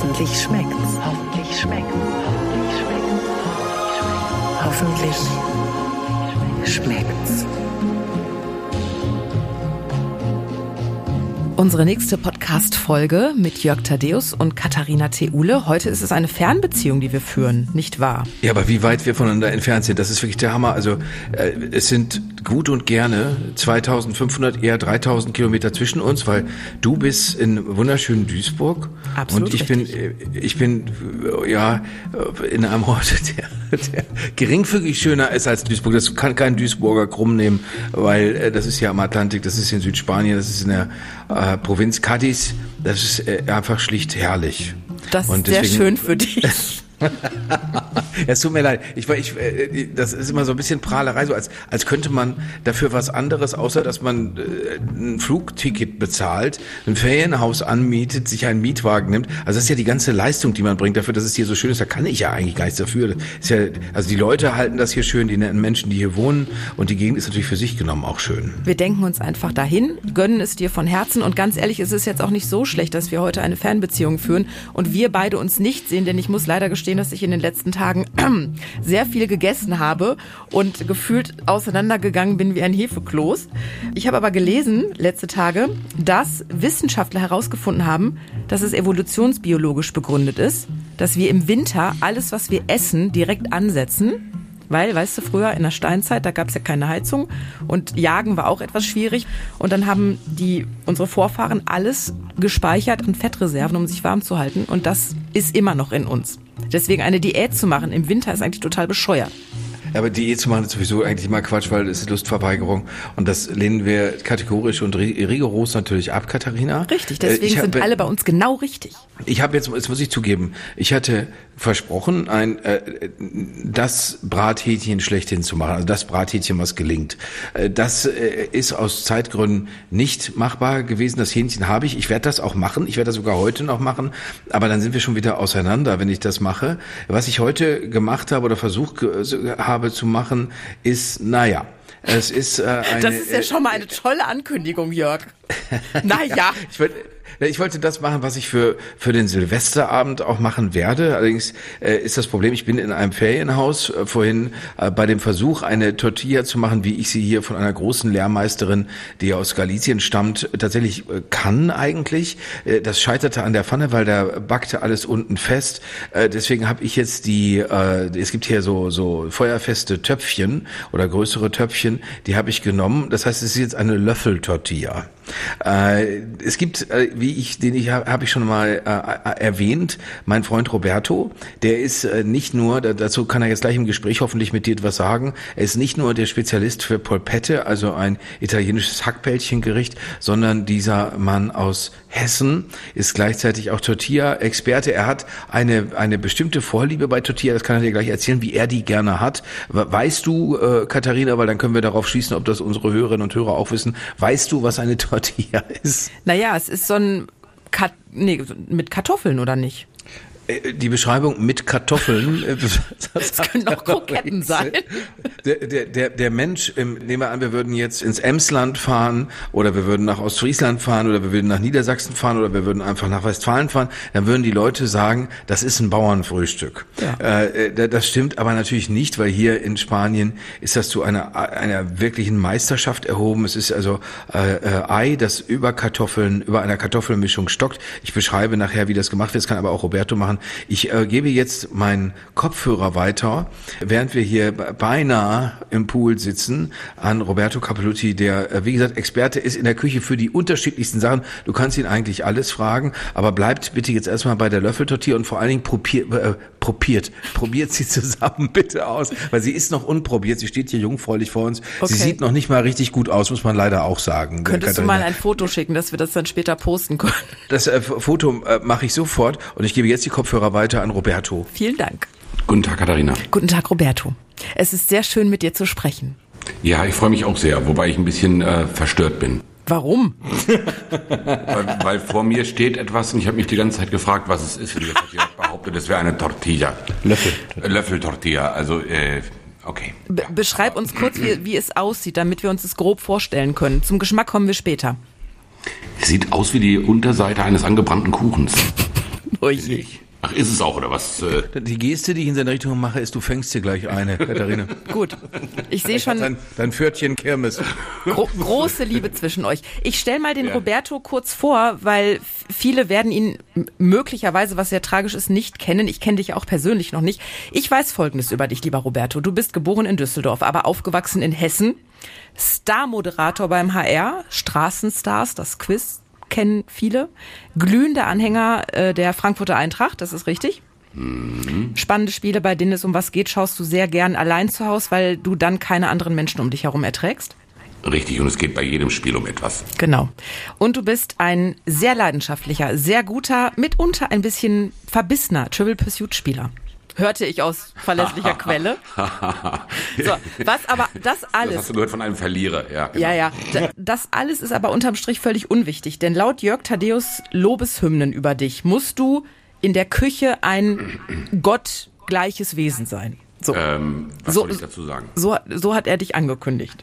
Hoffentlich schmeckt's. Hoffentlich schmeckt's. Hoffentlich schmeckt's. Hoffentlich schmeckt's. Unsere nächste Podcast-Folge mit Jörg Thaddeus und Katharina Theule. Heute ist es eine Fernbeziehung, die wir führen, nicht wahr? Ja, aber wie weit wir voneinander entfernt sind, das ist wirklich der Hammer. Also äh, es sind gut und gerne 2500, eher 3000 Kilometer zwischen uns, weil du bist in wunderschönen Duisburg Absolut und ich richtig. bin, äh, ich bin äh, ja äh, in einem Ort, der, der geringfügig schöner ist als Duisburg. Das kann kein Duisburger krumm nehmen, weil äh, das ist ja am Atlantik, das ist in Südspanien, das ist in der äh, Provinz Cadiz. Das ist äh, einfach schlicht herrlich. Das ist Und sehr deswegen- schön für dich. Ja, es tut mir leid. Ich, ich, äh, das ist immer so ein bisschen Prahlerei, so als, als könnte man dafür was anderes, außer dass man äh, ein Flugticket bezahlt, ein Ferienhaus anmietet, sich einen Mietwagen nimmt. Also das ist ja die ganze Leistung, die man bringt dafür, dass es hier so schön ist. Da kann ich ja eigentlich gar nichts dafür. Ist ja, also die Leute halten das hier schön, die netten Menschen, die hier wohnen. Und die Gegend ist natürlich für sich genommen auch schön. Wir denken uns einfach dahin, gönnen es dir von Herzen und ganz ehrlich, es ist jetzt auch nicht so schlecht, dass wir heute eine Fernbeziehung führen und wir beide uns nicht sehen, denn ich muss leider gestehen, dass ich in den letzten Tagen sehr viel gegessen habe und gefühlt auseinandergegangen bin wie ein Hefekloß. Ich habe aber gelesen, letzte Tage, dass Wissenschaftler herausgefunden haben, dass es evolutionsbiologisch begründet ist, dass wir im Winter alles, was wir essen, direkt ansetzen weil, weißt du, früher in der Steinzeit, da gab es ja keine Heizung und Jagen war auch etwas schwierig. Und dann haben die unsere Vorfahren alles gespeichert an Fettreserven, um sich warm zu halten. Und das ist immer noch in uns. Deswegen eine Diät zu machen im Winter ist eigentlich total bescheuert. Aber Diät zu machen ist sowieso eigentlich immer Quatsch, weil es ist Lustverweigerung. Und das lehnen wir kategorisch und ri- rigoros natürlich ab, Katharina. Richtig, Äh, deswegen ich hab- sind alle bei uns genau richtig. Ich habe jetzt, jetzt muss ich zugeben, ich hatte versprochen, ein äh, das Brathähnchen schlechthin zu machen, also das Brathähnchen, was gelingt. Äh, das äh, ist aus Zeitgründen nicht machbar gewesen. Das Hähnchen habe ich. Ich werde das auch machen. Ich werde das sogar heute noch machen. Aber dann sind wir schon wieder auseinander, wenn ich das mache. Was ich heute gemacht habe oder versucht habe zu machen, ist, naja, es ist äh, eine. Das ist ja schon mal eine tolle Ankündigung, Jörg. Naja. Ich wollte, ich wollte das machen, was ich für, für den Silvesterabend auch machen werde. Allerdings äh, ist das Problem, ich bin in einem Ferienhaus äh, vorhin äh, bei dem Versuch, eine Tortilla zu machen, wie ich sie hier von einer großen Lehrmeisterin, die aus Galizien stammt, tatsächlich äh, kann eigentlich. Äh, das scheiterte an der Pfanne, weil da backte alles unten fest. Äh, deswegen habe ich jetzt die, äh, es gibt hier so, so feuerfeste Töpfchen oder größere Töpfchen, die habe ich genommen. Das heißt, es ist jetzt eine Löffeltortilla. Äh, es gibt, äh, wie ich, den ich habe hab ich schon mal äh, erwähnt, mein Freund Roberto, der ist äh, nicht nur, da, dazu kann er jetzt gleich im Gespräch hoffentlich mit dir etwas sagen, er ist nicht nur der Spezialist für Polpette, also ein italienisches Hackbällchengericht, sondern dieser Mann aus Hessen ist gleichzeitig auch Tortilla-Experte. Er hat eine, eine bestimmte Vorliebe bei Tortilla, das kann er dir gleich erzählen, wie er die gerne hat. We- Weißt du, äh, Katharina, weil dann können wir darauf schließen, ob das unsere Hörerinnen und Hörer auch wissen, weißt du, was eine Tortilla ist? Naja, es ist so ein Kat nee, mit Kartoffeln, oder nicht? Äh, Die Beschreibung mit Kartoffeln. äh, Das, können auch Kroketten sein. Der, der, der, der Mensch, ähm, nehmen wir an, wir würden jetzt ins Emsland fahren oder wir würden nach Ostfriesland fahren oder wir würden nach Niedersachsen fahren oder wir würden einfach nach Westfalen fahren, dann würden die Leute sagen, das ist ein Bauernfrühstück. Ja. Äh, das stimmt aber natürlich nicht, weil hier in Spanien ist das zu einer, einer wirklichen Meisterschaft erhoben. Es ist also äh, Ei, das über Kartoffeln, über einer Kartoffelmischung stockt. Ich beschreibe nachher, wie das gemacht wird. Das kann aber auch Roberto machen. Ich äh, gebe jetzt meinen Kopfhörer weiter, während wir hier be- beinahe im Pool sitzen, an Roberto Capelluti, der, äh, wie gesagt, Experte ist in der Küche für die unterschiedlichsten Sachen. Du kannst ihn eigentlich alles fragen, aber bleibt bitte jetzt erstmal bei der Löffeltortilla und vor allen Dingen probiert, äh, probiert, probiert sie zusammen bitte aus, weil sie ist noch unprobiert. Sie steht hier jungfräulich vor uns. Okay. Sie sieht noch nicht mal richtig gut aus, muss man leider auch sagen. Könntest du Katharina. mal ein Foto schicken, dass wir das dann später posten können? Das äh, Foto äh, mache ich sofort und ich gebe jetzt die Kopfhörer weiter an Roberto. Vielen Dank. Guten Tag, Katharina. Guten Tag, Roberto. Es ist sehr schön, mit dir zu sprechen. Ja, ich freue mich auch sehr, wobei ich ein bisschen äh, verstört bin. Warum? Weil, weil vor mir steht etwas und ich habe mich die ganze Zeit gefragt, was es ist. Und jetzt hat jemand behauptet, es wäre eine Tortilla. Löffel. Äh, Löffeltortilla, also, äh, okay. Be beschreib uns kurz, wie, wie es aussieht, damit wir uns es grob vorstellen können. Zum Geschmack kommen wir später. Sieht aus wie die Unterseite eines angebrannten Kuchens. Oh je. Ach, ist es auch, oder was? Äh, Die Geste, die ich in seine Richtung mache, ist, du fängst dir gleich eine, Katharina. Gut. Ich sehe schon Dein, dein Pförtchen Kirmes. gro große Liebe zwischen euch. Ich stelle mal den Roberto kurz vor, weil viele werden ihn möglicherweise, was sehr tragisch ist, nicht kennen. Ich kenne dich auch persönlich noch nicht. Ich weiß Folgendes über dich, lieber Roberto. Du bist geboren in Düsseldorf, aber aufgewachsen in Hessen. Star-Moderator beim HR, Straßenstars, das Quiz kennen viele. Glühender Anhänger äh, der Frankfurter Eintracht, das ist richtig. Spannende Spiele, bei denen es um was geht, schaust du sehr gern allein zu Hause, weil du dann keine anderen Menschen um dich herum erträgst. richtig, und es geht bei jedem Spiel um etwas. Genau. Und du bist ein sehr leidenschaftlicher, sehr guter, mitunter ein bisschen verbissener Trivial Pursuit Spieler. Hörte ich aus verlässlicher Quelle. So, was aber das Das alles hast du gehört von einem Verlierer, ja. Genau. ja, ja. Da- Das alles ist aber unterm Strich völlig unwichtig, denn laut Jörg Thaddeus Lobeshymnen über dich musst du in der Küche ein gottgleiches Wesen sein. So. Ähm, was So- soll ich dazu sagen? So, so hat er dich angekündigt.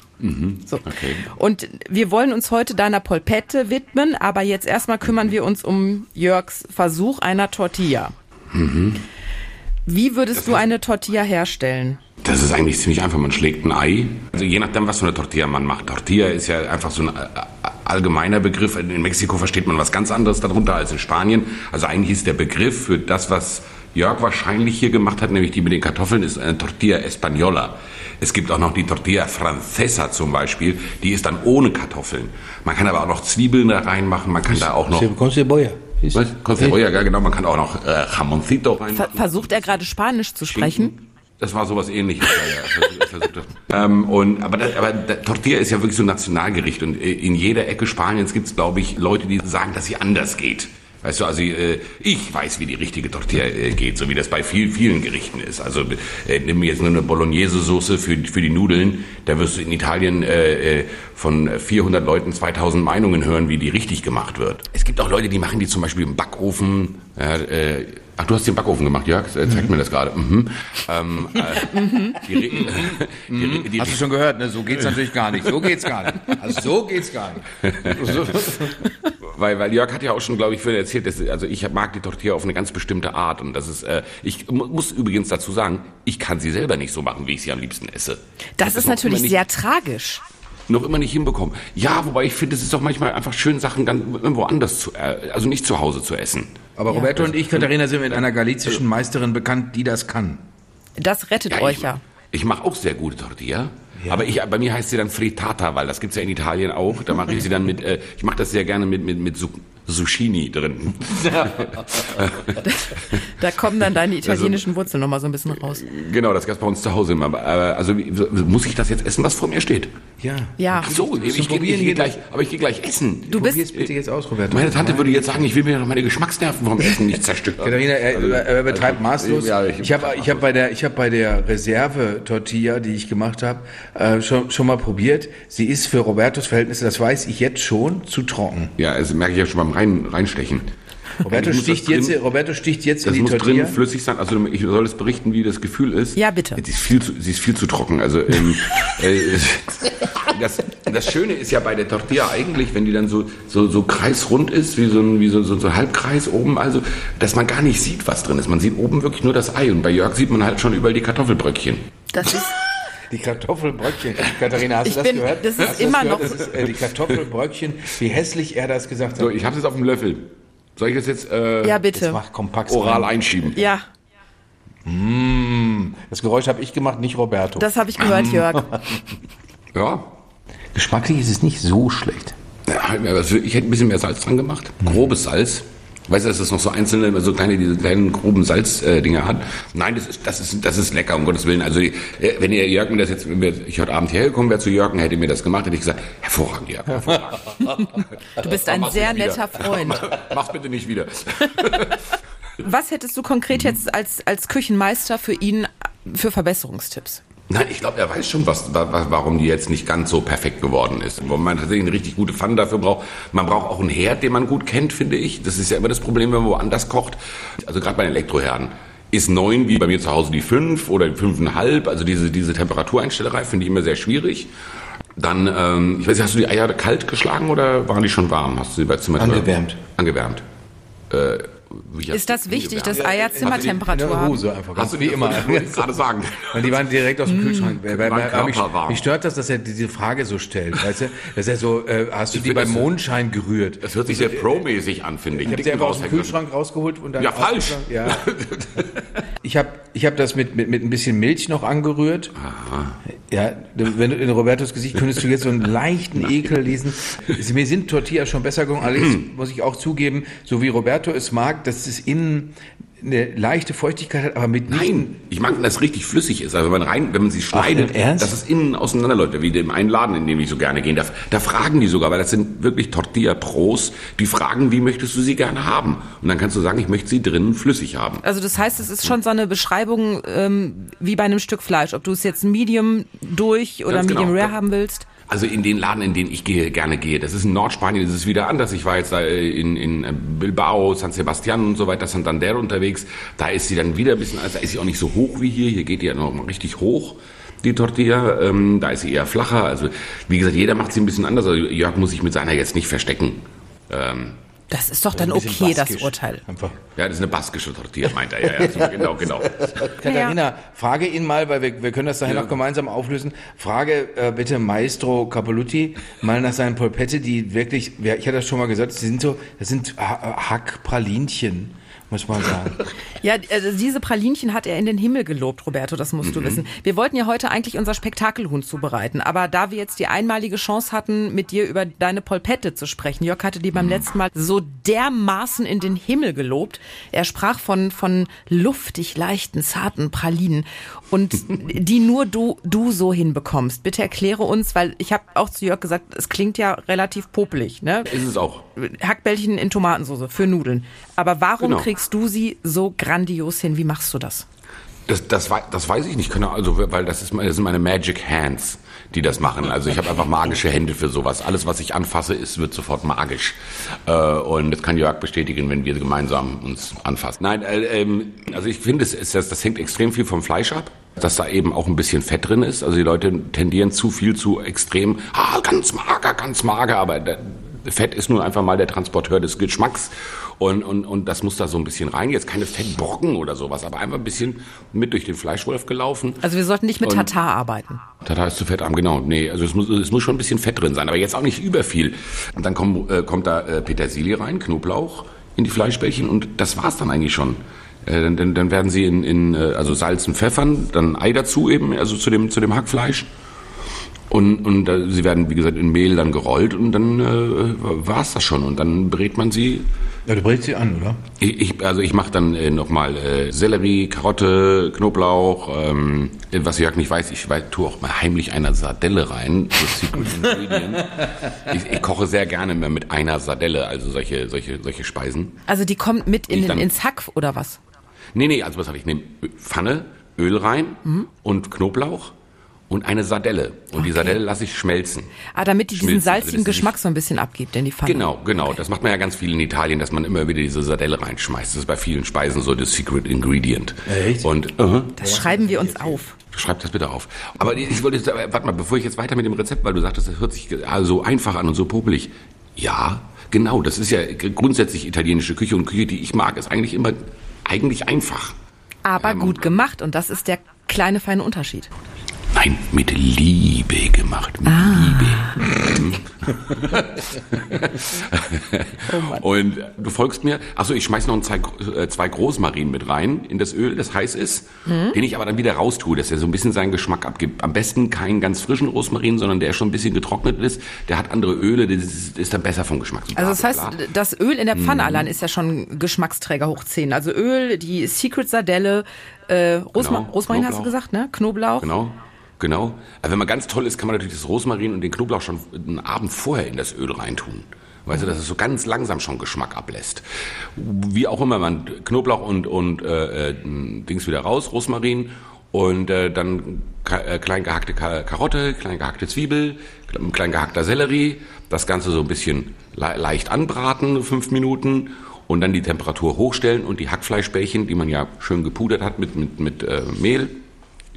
So. okay. Und wir wollen uns heute deiner Polpette widmen, aber jetzt erstmal kümmern wir uns um Jörgs Versuch einer Tortilla. Wie würdest du eine Tortilla herstellen? Das ist eigentlich ziemlich einfach. Man schlägt ein Ei. Also je nachdem, was für eine Tortilla man macht. Tortilla ist ja einfach so ein äh, allgemeiner Begriff. In Mexiko versteht man was ganz anderes darunter als in Spanien. Also eigentlich ist der Begriff für das, was Jörg wahrscheinlich hier gemacht hat, nämlich die mit den Kartoffeln, ist eine Tortilla Española. Es gibt auch noch die Tortilla Francesa zum Beispiel. Die ist dann ohne Kartoffeln. Man kann aber auch noch Zwiebeln da reinmachen. Man kann da auch noch... Cebolla. Was? Cebolla, ja genau. Man kann auch noch äh, Jamoncito Ver reinmachen. versucht er gerade Spanisch zu sprechen? Das war sowas ähnliches. Ja, ja, das. ähm, und, aber das, aber der Tortilla ist ja wirklich so ein Nationalgericht. Und äh, in jeder Ecke Spaniens gibt es, glaube ich, Leute, die sagen, dass sie anders geht. Weißt du, also äh, ich weiß, wie die richtige Tortilla äh, geht, so wie das bei viel, vielen Gerichten ist. Also äh, nimm jetzt nur eine Bolognese-Soße für, für die Nudeln, da wirst du in Italien äh, äh, von 400 Leuten 2000 Meinungen hören, wie die richtig gemacht wird. Es gibt auch Leute, die machen die zum Beispiel im Backofen. Ja, äh, ach, du hast den Backofen gemacht, Jörg? Äh, Zeig mir das gerade. Mhm. Ähm, äh, die, Re- die, die, Hast du schon gehört, ne? So geht's natürlich gar nicht. So geht's gar nicht. Also so geht's gar nicht. So, Weil, weil Jörg hat ja auch schon, glaube ich, vorhin erzählt, dass, also ich mag die Tortilla auf eine ganz bestimmte Art und das ist, äh, ich mu- muss übrigens dazu sagen, ich kann sie selber nicht so machen, wie ich sie am liebsten esse. Das ist noch natürlich nicht, sehr tragisch. noch immer nicht hinbekommen. Ja, wobei ich finde, es ist doch manchmal einfach schön, Sachen dann irgendwo anders zu, äh, also nicht zu Hause zu essen. Aber Roberto und ich, Katharina, sind mit einer galizischen Meisterin bekannt, die das kann. Das rettet Ja, euch ich, ja. Ich mache auch sehr gute Tortilla. Aber ich, bei mir heißt sie dann Frittata, weil das gibt's ja in Italien auch. Da mache ich sie dann mit, äh, ich mache das sehr gerne mit, mit, mit Zu- Zucchini drin. Da kommen dann deine italienischen Wurzeln nochmal so ein bisschen raus. Genau, das gab's bei uns zu Hause immer. Aber, äh, also muss ich das jetzt essen, was vor mir steht? Ja. Ja. Ach so, ich, ich, gehe- ich gehe gleich, aber ich gehe gleich essen. Du bist, Probier's bitte jetzt aus, Roberto. Meine Tante würde jetzt sagen, ich will mir noch meine Geschmacksnerven vom Essen nicht zerstören. Katharina, er, er, er betreibt maßlos. Ja, ich- ich habe ich hab bei der, ich hab bei der Reserve-Tortilla, die ich gemacht habe, äh, schon, schon mal probiert. Sie ist für Robertos Verhältnisse, das weiß ich jetzt schon, zu trocken. Ja, das merke ich ja schon beim Rein, Reinstechen. Roberto muss sticht, das jetzt, drin- Roberto sticht jetzt in Das die muss Tortilla. drin flüssig sein. Also ich soll es berichten, wie das Gefühl ist. Ja, bitte. Sie ist viel zu, sie ist viel zu trocken. Also ähm, äh, das, das Schöne ist ja bei der Tortilla eigentlich, wenn die dann so so, so kreisrund ist, wie so ein wie so, so, so ein Halbkreis oben, also dass man gar nicht sieht, was drin ist. Man sieht oben wirklich nur das Ei und bei Jörg sieht man halt schon überall die Kartoffelbröckchen. das ist, Die Kartoffelbröckchen. Katharina, hast Ich du das bin- gehört? das ist hast immer gehört? noch- Das ist, äh, die Kartoffelbröckchen, wie hässlich er das gesagt hat. So, ich habe es jetzt auf dem Löffel. Soll ich das jetzt äh, ja bitte. mach kompakt. oral einschieben? Ja, Das Geräusch habe ich gemacht, nicht Roberto. das habe ich gehört, Jörg. Ja. Geschmacklich ist es nicht so schlecht. Ja, also ich hätte ein bisschen mehr Salz dran gemacht. Grobes Salz. Weißt du, dass das noch so einzelne, so kleine, diese kleinen groben Salzdinger äh, hat? Nein, das ist, das ist, das ist lecker, um Gottes Willen. Also, äh, wenn ihr Jörg mir das jetzt, wenn wir- ich heute Abend hergekommen wäre zu Jörg und hätte mir das gemacht, hätte ich gesagt, hervorragend, Jörg, hervorragend. Du bist ein sehr wieder. netter Freund. Mach's bitte nicht wieder. Was hättest du konkret jetzt als, als Küchenmeister für ihn für Verbesserungstipps? Nein, ich glaube, er weiß schon, was, wa- wa- warum die jetzt nicht ganz so perfekt geworden ist. Wo man tatsächlich eine richtig gute Pfanne dafür braucht. Man braucht auch einen Herd, den man gut kennt, finde ich. Das ist ja immer das Problem, wenn man woanders kocht. Also gerade bei den Elektroherden. Ist neun wie bei mir zu Hause die fünf oder fünfeinhalb. Also diese, diese Temperatureinstellerei finde ich immer sehr schwierig. Dann, ähm, ich weiß nicht, hast du die Eier kalt geschlagen oder waren die schon warm? Hast du sie bei Zimmer Angewärmt. Angewärmt. Äh, wie Ist das wichtig, dass. Eier Zimmertemperatur haben? Hose einfach, ganz Hast du wie die immer. Das ich gerade sagen. Und die waren direkt aus dem Kühlschrank. Weil, weil, weil, mich, mich stört das, dass er diese Frage so stellt. Weißt du? Dass er so, äh, hast du die find beim das- Mondschein gerührt? Das hört sich sehr pro-mäßig an, finde ich. Ich habe sie einfach aus dem. Kühlschrank rausgeholt und dann Ja, falsch. Ja. Ich habe ich hab das mit, mit, mit ein bisschen Milch noch angerührt. Ja, wenn du in Robertos Gesicht könntest du jetzt so einen leichten Ekel lesen. Mir sind Tortillas schon besser gelungen. Allerdings muss ich auch zugeben, so wie Roberto es mag, dass es innen eine leichte Feuchtigkeit hat, aber mit Nein, ich mag, wenn das richtig flüssig ist. Also wenn man rein, wenn man sie schneidet, Ernst? dass es innen auseinanderläuft, wie dem einen Laden, in dem ich so gerne gehe. Da, da fragen die sogar, weil das sind wirklich Tortilla-Pros, die fragen, wie möchtest du sie gerne haben? Und dann kannst du sagen, ich möchte sie drinnen flüssig haben. Also das heißt, es ist schon so eine Beschreibung ähm, wie bei einem Stück Fleisch, ob du es jetzt Medium durch oder Ganz genau. Medium Rare haben willst. Also in den Laden, in den ich gehe, gerne gehe. Das ist in Nordspanien, das ist wieder anders. Ich war jetzt da in, in Bilbao, San Sebastian und so weiter, Santander unterwegs. Da ist sie dann wieder ein bisschen, also da ist sie auch nicht so hoch wie hier. Hier geht die ja noch mal richtig hoch, die Tortilla. Ähm, da ist sie eher flacher. Also wie gesagt, jeder macht sie ein bisschen anders. Also Jörg muss sich mit seiner jetzt nicht verstecken. Ähm, Das ist doch dann ein bisschen okay, das baskisch. Urteil. Einfach. ja, das ist eine baskische Tortilla, meint er. Ja, ja, genau, genau. Katharina, frage ihn mal, weil wir, wir können das daher noch gemeinsam auflösen. Frage äh, bitte Maestro Capoluti mal nach seinen Polpette, die wirklich, ja, ich hatte das schon mal gesagt, die sind so, das sind Ha- Hackpralinchen, muss man sagen. Ja, also diese Pralinchen hat er in den Himmel gelobt, Roberto, das musst Mhm. du wissen. Wir wollten ja heute eigentlich unser Spektakelhuhn zubereiten, aber da wir jetzt die einmalige Chance hatten, mit dir über deine Polpette zu sprechen, Jörg hatte die Mhm. beim letzten Mal so dermaßen in den Himmel gelobt. Er sprach von, von luftig leichten, zarten Pralinen und die nur du, du so hinbekommst. Bitte erkläre uns, weil ich habe auch zu Jörg gesagt, es klingt ja relativ popelig, ne? Ist es auch. Hackbällchen in Tomatensauce für Nudeln. Aber warum Genau. kriegst du sie so grandios hin? Wie machst du das? Das, das, das weiß ich nicht, Ahnung, also, weil das, ist, das sind meine Magic Hands, die das machen. Also ich habe einfach magische Hände für sowas. Alles, was ich anfasse, ist, wird sofort magisch. Äh, und das kann Jörg bestätigen, wenn wir gemeinsam uns anfassen. Nein, äh, ähm, also ich finde, es das, das hängt extrem viel vom Fleisch ab. Dass da eben auch ein bisschen Fett drin ist. Also die Leute tendieren zu viel zu extrem, ah, ganz mager, ganz mager, aber der, Fett ist nur einfach mal der Transporteur des Geschmacks und, und, und das muss da so ein bisschen rein. Jetzt keine Fettbrocken oder sowas, aber einfach ein bisschen mit durch den Fleischwolf gelaufen. Also wir sollten nicht mit Und- Tatar arbeiten. Tata ist zu fettarm, genau. Nee, also es muss, es muss schon ein bisschen Fett drin sein, aber jetzt auch nicht über viel. Und dann kommt, äh, kommt da äh, Petersilie rein, Knoblauch in die Fleischbällchen und das war's dann eigentlich schon. Äh, dann, dann, dann werden sie in, in äh, also Salz und Pfeffern, dann Ei dazu eben, also zu dem, zu dem Hackfleisch. Und, und äh, sie werden, wie gesagt, in Mehl dann gerollt und dann äh, war's das schon. Und dann brät man sie Ja, du brätst sie an, oder? ich, ich, also ich mache dann äh, nochmal äh, Sellerie, Karotte, Knoblauch. Ähm, was Jörg nicht weiß, ich weiß, tue auch mal heimlich eine Sardelle rein. So ich, ich koche sehr gerne mehr mit einer Sardelle, also solche, solche, solche Speisen. Also die kommt mit in, dann- ins Hack oder was? Nee, nee, also was habe ich? Ich nehme Pfanne, Öl rein und Knoblauch und eine Sardelle. Und die Sardelle lasse ich schmelzen. Ah, damit die diesen Schmilzen, also salzigen Geschmack so ein bisschen abgibt in die Pfanne. Genau, genau. Das macht man ja ganz viel in Italien, dass man immer wieder diese Sardelle reinschmeißt. Das ist bei vielen Speisen so das Secret Ingredient. Echt? Und uh Das schreiben wir uns auf. Schreib das bitte auf. Aber ich wollte jetzt, äh, warte mal, bevor ich jetzt weiter mit dem Rezept, weil du sagtest, das hört sich äh, so einfach an und so popelig. Ja, genau, das ist ja grundsätzlich italienische Küche und Küche, die ich mag, ist eigentlich immer eigentlich einfach. Aber Ähm, gut gemacht und das ist der kleine feine Unterschied. Nein, mit Liebe gemacht. Mit Liebe. und du folgst mir. Achso, ich schmeiß noch zwei, äh, zwei Großmarinen mit rein in das Öl, das heiß ist, den ich aber dann wieder raustue, dass er so ein bisschen seinen Geschmack abgibt. Am besten keinen ganz frischen Rosmarin, sondern der schon ein bisschen getrocknet ist. Der hat andere Öle, das ist, ist dann besser vom Geschmack. So Also das heißt, das Öl in der. Pfanne allein ist ja schon Geschmacksträger hoch 10. Also Öl, die Secret Sardelle, äh, Rosma Genau, Rosmarin hast du Knoblauch. gesagt, ne? Knoblauch. Genau. Genau. Aber wenn man ganz toll ist, kann man natürlich das Rosmarin und den Knoblauch schon einen Abend vorher in das Öl reintun. Weißt du, dass es so ganz langsam schon Geschmack ablässt. Wie auch immer, man Knoblauch und, und äh, äh, Dings wieder raus, Rosmarin und äh, dann äh, klein gehackte Ka Karotte, klein gehackte Zwiebel, kle- klein gehackter Sellerie, das Ganze so ein bisschen le leicht anbraten, fünf Minuten und dann die Temperatur hochstellen und die Hackfleischbällchen, die man ja schön gepudert hat mit, mit, mit äh, Mehl,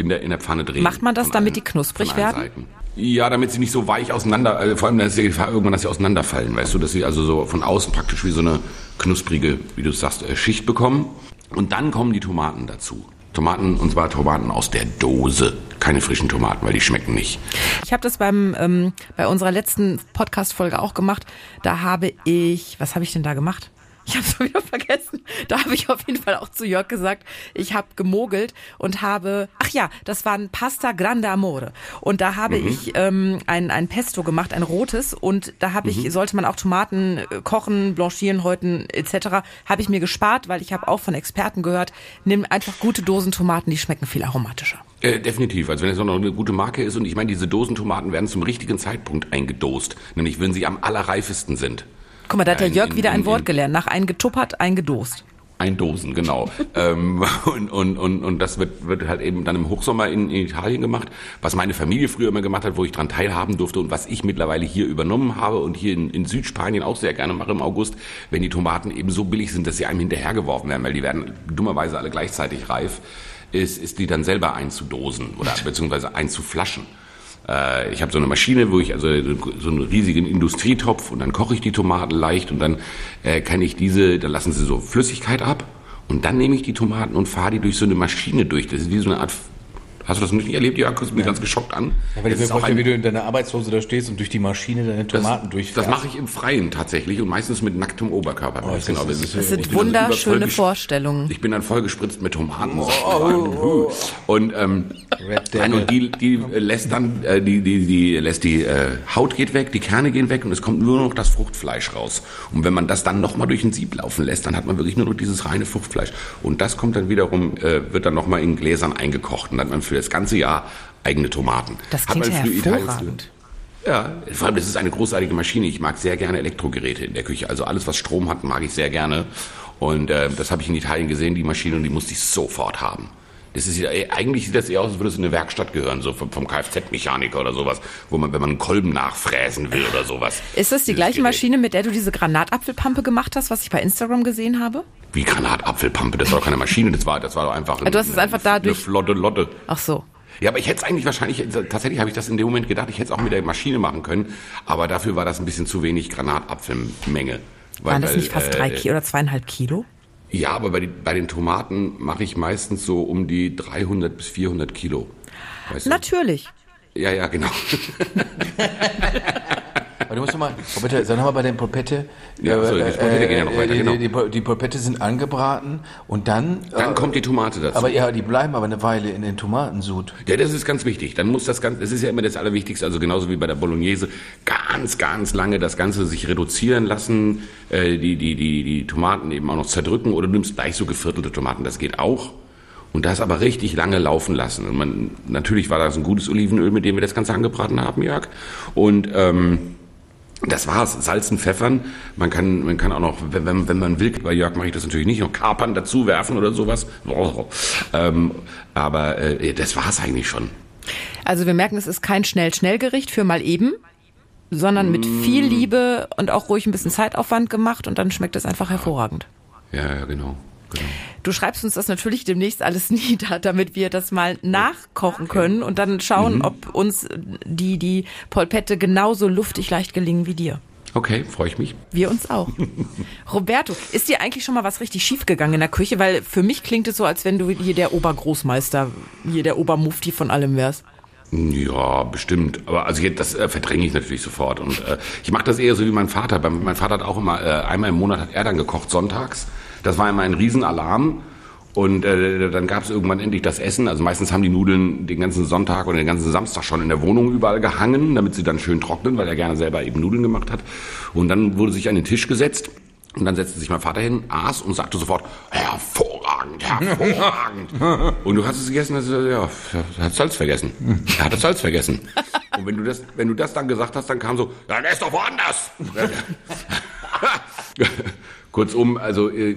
in der, in der Pfanne drehen. Macht man das, damit allen- die knusprig werden? Seiten. Ja, damit sie nicht so weich auseinander, also vor allem da ist die Gefahr irgendwann, dass sie auseinanderfallen, weißt du, dass sie also so von außen praktisch wie so eine knusprige, wie du sagst, äh, Schicht bekommen. Und dann kommen die Tomaten dazu. Tomaten, und zwar Tomaten aus der Dose. Keine frischen Tomaten, weil die schmecken nicht. Ich habe das beim ähm, bei unserer letzten Podcast-Folge auch gemacht. Da habe ich, was habe ich denn da gemacht? Ich habe es wieder vergessen. Da habe ich auf jeden Fall auch zu Jörg gesagt, ich habe gemogelt und habe, ach ja, das war ein Pasta Grande Amore. Und da habe ich ähm, ein, ein Pesto gemacht, ein rotes. Und da habe ich, sollte man auch Tomaten äh, kochen, blanchieren, häuten etc., habe ich mir gespart, weil ich habe auch von Experten gehört, nimm einfach gute Dosen Tomaten, die schmecken viel aromatischer. Äh, definitiv, also wenn es noch eine gute Marke ist und ich meine, diese Dosentomaten werden zum richtigen Zeitpunkt eingedost, nämlich wenn sie am allerreifesten sind. Guck mal, da hat der Jörg in- wieder ein in- Wort gelernt. Nach eingetuppert, eingedost. Eindosen, genau. ähm, und, und, und, und das wird, wird halt eben dann im Hochsommer in, in Italien gemacht, was meine Familie früher immer gemacht hat, wo ich dran teilhaben durfte und was ich mittlerweile hier übernommen habe und hier in, in Südspanien auch sehr gerne mache im August, wenn die Tomaten eben so billig sind, dass sie einem hinterhergeworfen werden, weil die werden dummerweise alle gleichzeitig reif, ist, ist die dann selber einzudosen oder beziehungsweise einzuflaschen. Äh, Ich habe so eine Maschine, wo ich also so einen riesigen Industrietopf und dann koche ich die Tomaten leicht und dann äh, kann ich diese, dann lassen sie so Flüssigkeit ab und dann nehme ich die Tomaten und fahre die durch so eine Maschine durch. Das ist wie so eine Art. Hast du das nicht erlebt? Ja, guckst mich ganz geschockt an. Ja, weil ich Das mir vorstelle, wie du in deiner Arbeitshose da stehst und durch die Maschine deine Tomaten das, durchfährst. das mache ich im Freien tatsächlich und meistens mit nacktem Oberkörper. Oh, das genau. ist- ist- das Das sind also wunderschöne Vorstellungen. Ich bin dann voll gespritzt mit Tomaten. Oh, Und ähm, nein, und die, die äh, lässt dann äh, die die die lässt die äh, Haut geht weg, die Kerne gehen weg und es kommt nur noch das Fruchtfleisch raus. Und wenn man das dann noch mal durch ein Sieb laufen lässt, dann hat man wirklich nur noch dieses reine Fruchtfleisch. Und das kommt dann wiederum äh, wird dann noch mal in Gläsern eingekocht und dann hat man für das ganze Jahr eigene Tomaten. Das klingt ja früher Italien- hervorragend. ja, vor allem das ist eine großartige Maschine. Ich mag sehr gerne Elektrogeräte in der Küche. Also alles, was Strom hat, mag ich sehr gerne. Und äh, das habe ich in Italien gesehen, die Maschine, und die musste ich sofort haben. Das ist ja, ey, eigentlich sieht das eher aus, als würde es in eine Werkstatt gehören, so vom, vom Kfz-Mechaniker oder sowas, wo man, wenn man einen Kolben nachfräsen will oder sowas. Ist das die gleiche Gerät. Maschine, mit der du diese Granatapfelpampe gemacht hast, was ich bei Instagram gesehen habe? Wie Granatapfelpampe, das war doch keine Maschine, das war, das war doch einfach du hast es einfach da eine flotte Lotte. Ach so. Ja, aber ich hätte es eigentlich wahrscheinlich, tatsächlich habe ich das in dem Moment gedacht, ich hätte es auch mit der Maschine machen können, aber dafür war das ein bisschen zu wenig Granatapfelmenge. Weil- Waren das nicht fast drei äh, Kilo oder zweieinhalb Kilo? Ja, aber bei, den- bei den Tomaten mache ich meistens so um die 300 bis 400 Kilo. Weißt du? Natürlich. Ja, ja, genau. Aber du musst doch mal, oh bitte, sag nochmal bei den Polpette. Ja, äh, so, die Polpette gehen ja noch weiter, die, genau. die, die Polpette sind angebraten und dann. Dann äh, kommt die Tomate dazu. Aber ja, die bleiben aber eine Weile in den Tomatensud. Ja, das ist ganz wichtig. Dann muss das Ganze, das ist ja immer das Allerwichtigste, also genauso wie bei der Bolognese, ganz, ganz lange das Ganze sich reduzieren lassen, äh, die, die, die, die Tomaten eben auch noch zerdrücken oder du nimmst gleich so geviertelte Tomaten, das geht auch. Und das aber richtig lange laufen lassen. Und man, natürlich war das ein gutes Olivenöl, mit dem wir das Ganze angebraten haben, Jörg. Und ähm, das war's. Salzen, Pfeffern. Man kann, man kann auch noch, wenn, wenn, man will, bei Jörg mache ich das natürlich nicht, noch Kapern dazu werfen oder sowas. Ähm, aber äh, das war's eigentlich schon. Also wir merken, es ist kein Schnell-Schnell-Gericht für mal eben, sondern mit Mm. viel Liebe und auch ruhig ein bisschen Zeitaufwand gemacht und dann schmeckt es einfach hervorragend. Ja, ja, genau. Genau. Du schreibst uns das natürlich demnächst alles nieder, damit wir das mal nachkochen können und dann schauen, Mhm. ob uns die, die Polpette genauso luftig leicht gelingen wie dir. Okay, freue ich mich. Wir uns auch. Roberto, ist dir eigentlich schon mal was richtig schief gegangen in der Küche? Weil für mich klingt es so, als wenn du hier der Obergroßmeister, hier der Obermufti von allem wärst. Ja, bestimmt. Aber also jetzt, das äh, verdränge ich natürlich sofort. Und äh, ich mache das eher so wie mein Vater. Mein Vater hat auch immer, äh, einmal im Monat hat er dann gekocht, sonntags. Das war immer ein Riesenalarm. Und äh, dann gab es irgendwann endlich das Essen. Also meistens haben die Nudeln den ganzen Sonntag oder den ganzen Samstag schon in der Wohnung überall gehangen, damit sie dann schön trocknen, weil er gerne selber eben Nudeln gemacht hat. Und dann wurde sich an den Tisch gesetzt. Und dann setzte sich mein Vater hin, aß und sagte sofort, hervorragend, hervorragend. und du hast es gegessen, also, ja, er hat Salz vergessen. Er hat das Salz vergessen. Und wenn du das, wenn du das dann gesagt hast, dann kam so, ja, der ist doch woanders. Kurzum, also, äh,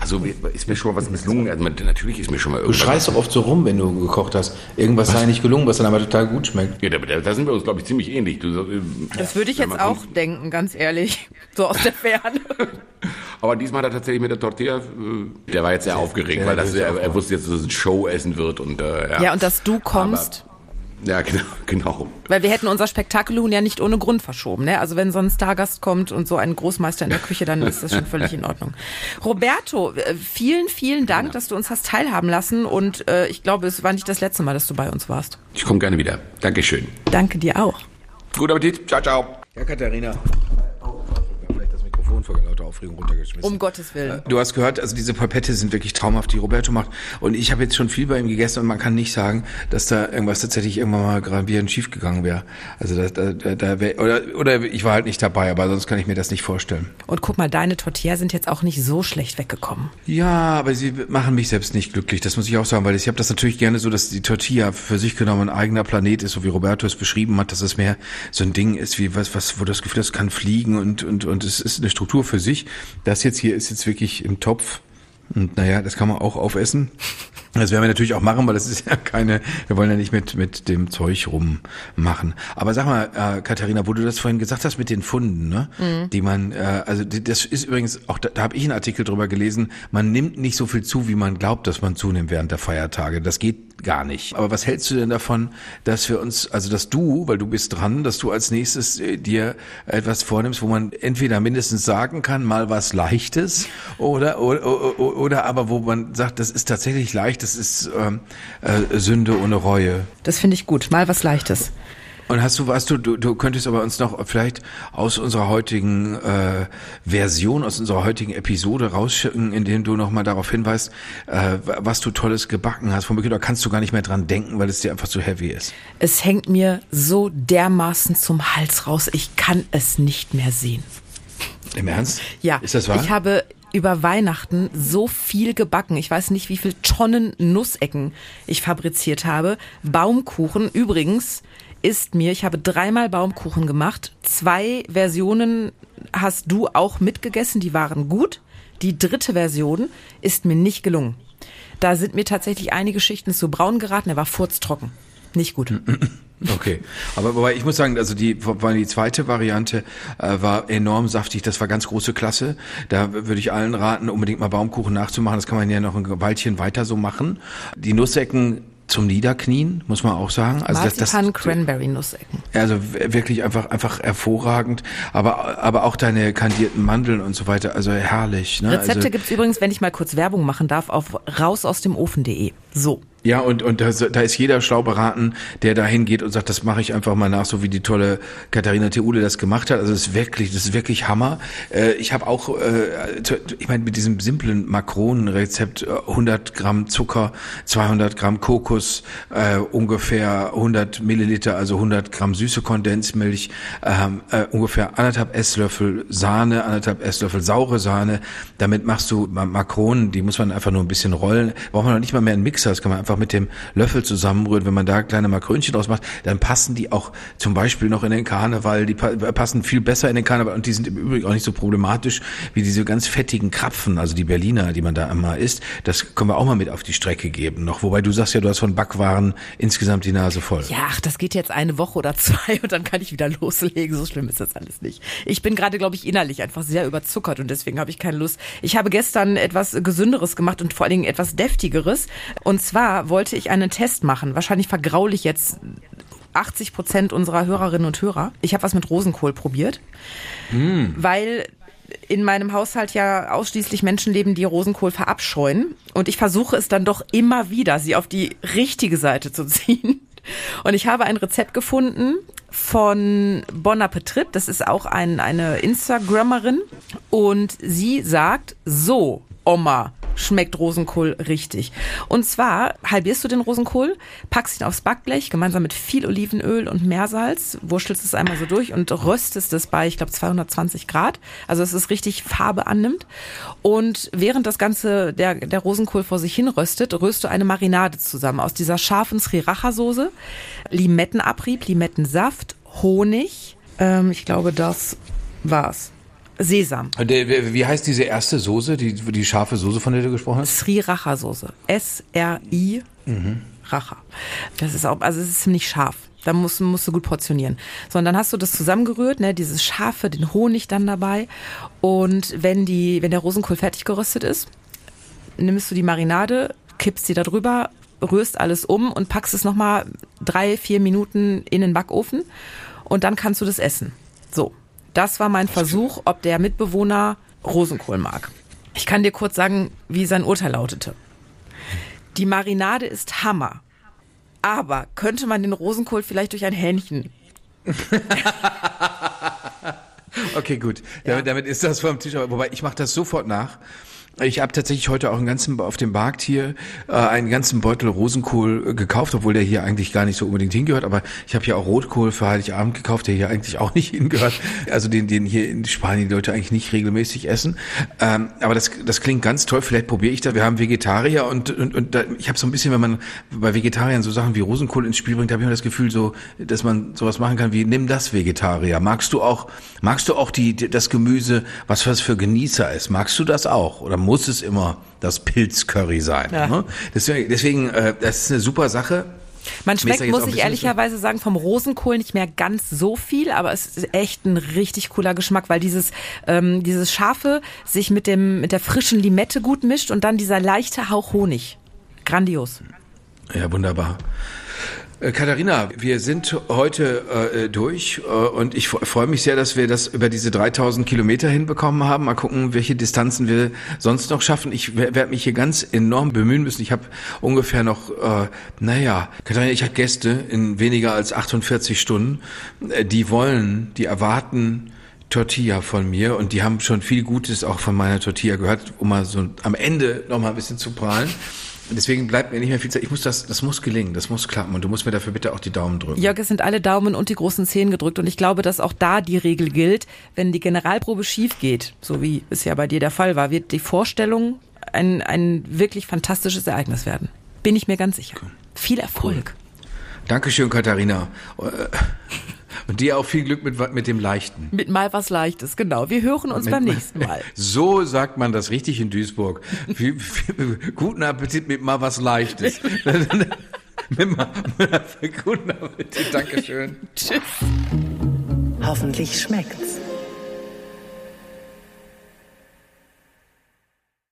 also ist mir schon mal was misslungen. Also natürlich ist mir schon mal Du irgendwas. schreist doch oft so rum, wenn du gekocht hast. Irgendwas sei nicht gelungen, was dann aber total gut schmeckt. Ja, da, da sind wir uns, glaube ich, ziemlich ähnlich. Du, äh, Das würde ich jetzt auch kommt- denken, ganz ehrlich. So aus der Ferne. Aber diesmal hat er tatsächlich mit der Tortilla, äh, der war jetzt sehr aufgeregt, sehr weil das, er, er wusste jetzt, dass es ein Show essen wird und äh, ja. Ja, und dass du kommst, Ja, genau, genau. Weil wir hätten unser Spektakelhuhn ja nicht ohne Grund verschoben. Ne? Also wenn so ein Stargast kommt und so ein Großmeister in der Küche, dann ist das schon völlig in Ordnung. Roberto, äh, vielen, vielen Dank, dass du uns hast teilhaben lassen. Und äh, ich glaube, es war nicht das letzte Mal, dass du bei uns warst. Ich komme gerne wieder. Dankeschön. Danke dir auch. Guten Appetit. Ciao, ciao. Ja, Katharina. Mikrofon vor lauter Aufregung runtergeschmissen. Um Gottes Willen. Du hast gehört, also diese Polpette sind wirklich traumhaft, die Roberto macht. Und ich habe jetzt schon viel bei ihm gegessen und man kann nicht sagen, dass da irgendwas tatsächlich irgendwann mal gravierend schief gegangen wäre. Also da, da, da, da wär, oder, oder ich war halt nicht dabei, aber sonst kann ich mir das nicht vorstellen. Und guck mal, deine Tortilla sind jetzt auch nicht so schlecht weggekommen. Ja, aber sie machen mich selbst nicht glücklich, das muss ich auch sagen, weil ich habe das natürlich gerne so, dass die Tortilla für sich genommen ein eigener Planet ist, so wie Roberto es beschrieben hat, dass es mehr so ein Ding ist, wie was, was, wo das Gefühl, das kann fliegen und, und, und es ist eine Struktur für sich. Das jetzt hier ist jetzt wirklich im Topf. Und naja, das kann man auch aufessen. Das werden wir natürlich auch machen, weil das ist ja keine, wir wollen ja nicht mit, mit dem Zeug rummachen. Aber sag mal, äh, Katharina, wo du das vorhin gesagt hast mit den Funden, ne? Die man, äh, also die, das ist übrigens, auch da, da habe ich einen Artikel drüber gelesen, man nimmt nicht so viel zu, wie man glaubt, dass man zunimmt während der Feiertage. Das geht gar nicht. Aber was hältst du denn davon, dass wir uns, also dass du, weil du bist dran, dass du als nächstes äh, dir etwas vornimmst, wo man entweder mindestens sagen kann, mal was Leichtes oder, oder, oder, oder aber wo man sagt, das ist tatsächlich leicht, das ist ähm, äh, Sünde ohne Reue. Das finde ich gut. Mal was Leichtes. Und hast du, was du, du, du könntest aber uns noch vielleicht aus unserer heutigen äh, Version, aus unserer heutigen Episode rausschicken, indem du nochmal darauf hinweist, äh, was du Tolles gebacken hast. Womöglich, da kannst du gar nicht mehr dran denken, weil es dir einfach zu heavy ist. Es hängt mir so dermaßen zum Hals raus. Ich kann es nicht mehr sehen. Im Ernst? Ja, Ist das wahr? ich habe über Weihnachten so viel gebacken. Ich weiß nicht, wie viel Tonnen Nussecken ich fabriziert habe. Baumkuchen übrigens ist mir, ich habe dreimal Baumkuchen gemacht. Zwei Versionen hast du auch mitgegessen, die waren gut. Die dritte Version ist mir nicht gelungen. Da sind mir tatsächlich einige Schichten zu braun geraten. Er war furztrocken. Nicht gut. Okay, aber wobei ich muss sagen, also die, die zweite Variante äh, war enorm saftig, das war ganz große Klasse. Da würde ich allen raten, unbedingt mal Baumkuchen nachzumachen. Das kann man ja noch ein Weilchen weiter so machen. Die Nussecken zum Niederknien, muss man auch sagen. Also das, das, Cranberry Nussecken. also wirklich einfach einfach hervorragend, aber aber auch deine kandierten Mandeln und so weiter, also herrlich. Ne? Rezepte also, gibt's übrigens, wenn ich mal kurz Werbung machen darf, auf rausausdemofen.de. So. Ja, und, und da, da ist jeder schlau beraten, der da hingeht und sagt, das mache ich einfach mal nach, so wie die tolle Katharina Theule das gemacht hat. Also das ist wirklich, das ist wirklich Hammer. Äh, ich habe auch, äh, ich meine, mit diesem simplen Makronenrezept, äh, 100 Gramm Zucker, 200 Gramm Kokos, äh, ungefähr 100 Milliliter, also 100 Gramm süße Kondensmilch, ähm, äh, ungefähr anderthalb Esslöffel Sahne, anderthalb Esslöffel saure Sahne. Damit machst du Ma- Makronen, die muss man einfach nur ein bisschen rollen. Braucht man noch nicht mal mehr einen Mixer, das kann man einfach mit dem Löffel zusammenrühren. Wenn man da kleine Makrönchen draus macht, dann passen die auch zum Beispiel noch in den Karneval. Die pa passen viel besser in den Karneval und die sind im Übrigen auch nicht so problematisch wie diese ganz fettigen Krapfen, also die Berliner, die man da immer isst. Das können wir auch mal mit auf die Strecke geben noch. Wobei du sagst ja, du hast von Backwaren insgesamt die Nase voll. Ja, ach, das geht jetzt eine Woche oder zwei und dann kann ich wieder loslegen. So schlimm ist das alles nicht. Ich bin gerade, glaube ich, innerlich einfach sehr überzuckert und deswegen habe ich keine Lust. Ich habe gestern etwas Gesünderes gemacht und vor allen Dingen etwas Deftigeres. Und zwar wollte ich einen Test machen. Wahrscheinlich vergraule ich jetzt 80 Prozent unserer Hörerinnen und Hörer. Ich habe was mit Rosenkohl probiert, weil in meinem Haushalt ja ausschließlich Menschen leben, die Rosenkohl verabscheuen. Und ich versuche es dann doch immer wieder, sie auf die richtige Seite zu ziehen. Und ich habe ein Rezept gefunden von Bon Appetit. Das ist auch ein, eine Instagrammerin. Und sie sagt, so, Oma, schmeckt Rosenkohl richtig. Und zwar halbierst du den Rosenkohl, packst ihn aufs Backblech, gemeinsam mit viel Olivenöl und Meersalz, wurschtelst es einmal so durch und röstest es bei, ich glaube, 220 Grad. Also dass es richtig Farbe annimmt. Und während das Ganze, der, der Rosenkohl vor sich hin röstet, rührst du eine Marinade zusammen aus dieser scharfen Sriracha-Soße, Limettenabrieb, Limettensaft, Honig. Ähm, ich glaube, das war's. Sesam. Der- Wie heißt diese erste Soße, die, die scharfe Soße, von der du gesprochen hast? Sriracha-Soße. S-R-I Racha. Das ist auch, also es ist ziemlich scharf. Da musst, musst du gut portionieren. So, und dann hast du das zusammengerührt, ne, dieses Scharfe, den Honig dann dabei. Und wenn die, wenn der Rosenkohl fertig geröstet ist, nimmst du die Marinade, kippst sie da drüber rührst alles um und packst es nochmal drei, vier Minuten in den Backofen und dann kannst du das essen. So, das war mein Versuch, ob der Mitbewohner Rosenkohl mag. Ich kann dir kurz sagen, wie sein Urteil lautete. Die Marinade ist Hammer. Aber könnte man den Rosenkohl vielleicht durch ein Hähnchen? Okay, gut. Damit, damit ist das vom Tisch. Wobei ich mache das sofort nach. Ich habe tatsächlich heute auch einen ganzen auf dem Markt hier äh, einen ganzen Beutel Rosenkohl äh, gekauft, obwohl der hier eigentlich gar nicht so unbedingt hingehört. Aber ich habe hier auch Rotkohl für Heiligabend gekauft, der hier eigentlich auch nicht hingehört. Also den, den hier in Spanien die Leute eigentlich nicht regelmäßig essen. Ähm, aber das, das klingt ganz toll. Vielleicht probiere ich das. Wir haben Vegetarier und, und, und da, ich habe so ein bisschen, wenn man bei Vegetariern so Sachen wie Rosenkohl ins Spiel bringt, habe ich immer das Gefühl, so, dass man sowas machen kann wie nimm das Vegetarier. Magst du auch, magst du auch die, das Gemüse, was was für Genießer ist? Magst du das auch? Oder muss es immer das Pilzcurry sein? Ja. Ne? Deswegen, deswegen äh, das ist eine super Sache. Man schmeckt, muss ich ehrlicherweise sagen, vom Rosenkohl nicht mehr ganz so viel, aber es ist echt ein richtig cooler Geschmack, weil dieses, ähm, dieses Scharfe sich mit dem, mit der frischen Limette gut mischt und dann dieser leichte Hauch Honig. Grandios. Ja, wunderbar. Äh, Katharina, wir sind heute äh, durch äh, und ich fre- freue mich sehr, dass wir das über diese 3000 Kilometer hinbekommen haben. Mal gucken, welche Distanzen wir sonst noch schaffen. Ich werde mich hier ganz enorm bemühen müssen. Ich habe ungefähr noch, äh, naja, Katharina, ich habe Gäste in weniger als 48 Stunden. Äh, die wollen, die erwarten Tortilla von mir und die haben schon viel Gutes auch von meiner Tortilla gehört, um mal so am Ende noch mal ein bisschen zu prahlen. Deswegen bleibt mir nicht mehr viel Zeit. Ich muss das, das muss gelingen, das muss klappen und du musst mir dafür bitte auch die Daumen drücken. Jörg, es sind alle Daumen und die großen Zehen gedrückt und ich glaube, dass auch da die Regel gilt, wenn die Generalprobe schief geht, so wie es ja bei dir der Fall war, wird die Vorstellung ein, ein wirklich fantastisches Ereignis werden. Bin ich mir ganz sicher. Viel Erfolg. Dankeschön, Katharina. Und dir auch viel Glück mit, mit dem Leichten. Mit mal was Leichtes, genau. Wir hören uns beim nächsten Mal. So sagt man das richtig in Duisburg. Guten Appetit mit mal was Leichtes. mit mal, guten Appetit, Dankeschön. Tschüss. Hoffentlich schmeckt's.